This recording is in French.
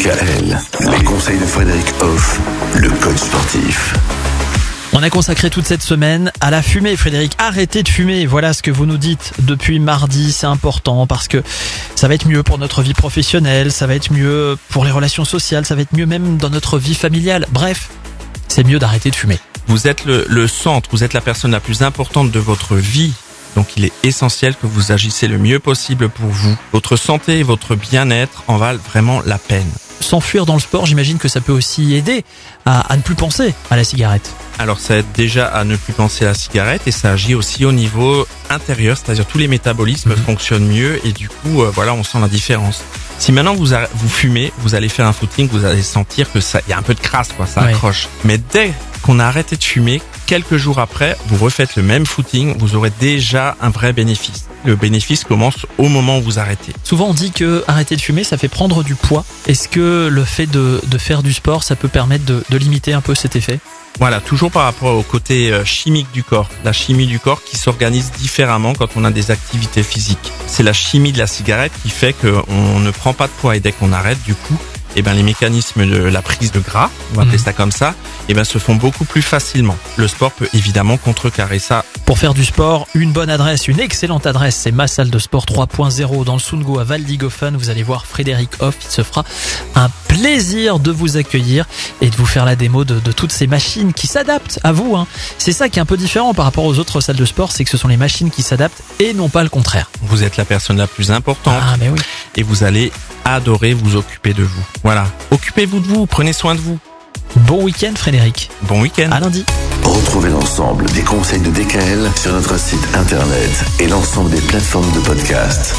DKL, les conseils de Frédéric Hoff, le coach sportif. On a consacré toute cette semaine à la fumée, Frédéric. Arrêtez de fumer. Voilà ce que vous nous dites depuis mardi. C'est important parce que ça va être mieux pour notre vie professionnelle, ça va être mieux pour les relations sociales, ça va être mieux même dans notre vie familiale. Bref, c'est mieux d'arrêter de fumer. Vous êtes le, le centre, vous êtes la personne la plus importante de votre vie. Donc il est essentiel que vous agissez le mieux possible pour vous. Votre santé et votre bien-être en valent vraiment la peine. S'enfuir dans le sport, j'imagine que ça peut aussi aider à, à ne plus penser à la cigarette. Alors ça aide déjà à ne plus penser à la cigarette et ça agit aussi au niveau intérieur, c'est-à-dire tous les métabolismes Mhm. fonctionnent mieux et du coup euh, voilà on sent la différence. Si maintenant vous vous fumez, vous allez faire un footing, vous allez sentir que ça il y a un peu de crasse quoi, ça Ouais. accroche. Mais dès qu'on a arrêté de fumer, quelques jours après, vous refaites le même footing, vous aurez déjà un vrai bénéfice. Le bénéfice commence au moment où vous arrêtez. Souvent on dit que arrêter de fumer, ça fait prendre du poids. Est-ce que le fait de, de faire du sport, ça peut permettre de, de limiter un peu cet effet? Voilà, toujours par rapport au côté euh, chimique du corps. La chimie du corps qui s'organise différemment quand on a des activités physiques. C'est la chimie de la cigarette qui fait qu'on ne prend pas de poids et dès qu'on arrête, du coup, eh ben, les mécanismes de la prise de gras, on va appeler Mhm. ça comme ça, eh ben, se font beaucoup plus facilement. Le sport peut évidemment contrecarrer ça. Pour faire du sport, une bonne adresse, une excellente adresse, c'est ma salle de sport 3.0 dans le Sungo à Valdigofen. Vous allez voir Frédéric Hoff, il se fera un plaisir de vous accueillir et de vous faire la démo de, de toutes ces machines qui s'adaptent à vous. hein. C'est ça qui est un peu différent par rapport aux autres salles de sport, c'est que ce sont les machines qui s'adaptent et non pas le contraire. Vous êtes la personne la plus importante Ah mais oui. et vous allez adorer vous occuper de vous. Voilà. Occupez-vous de vous, prenez soin de vous. Bon week-end Frédéric. Bon week-end. À lundi. Retrouvez l'ensemble des conseils de DKL sur notre site internet et l'ensemble des plateformes de podcast.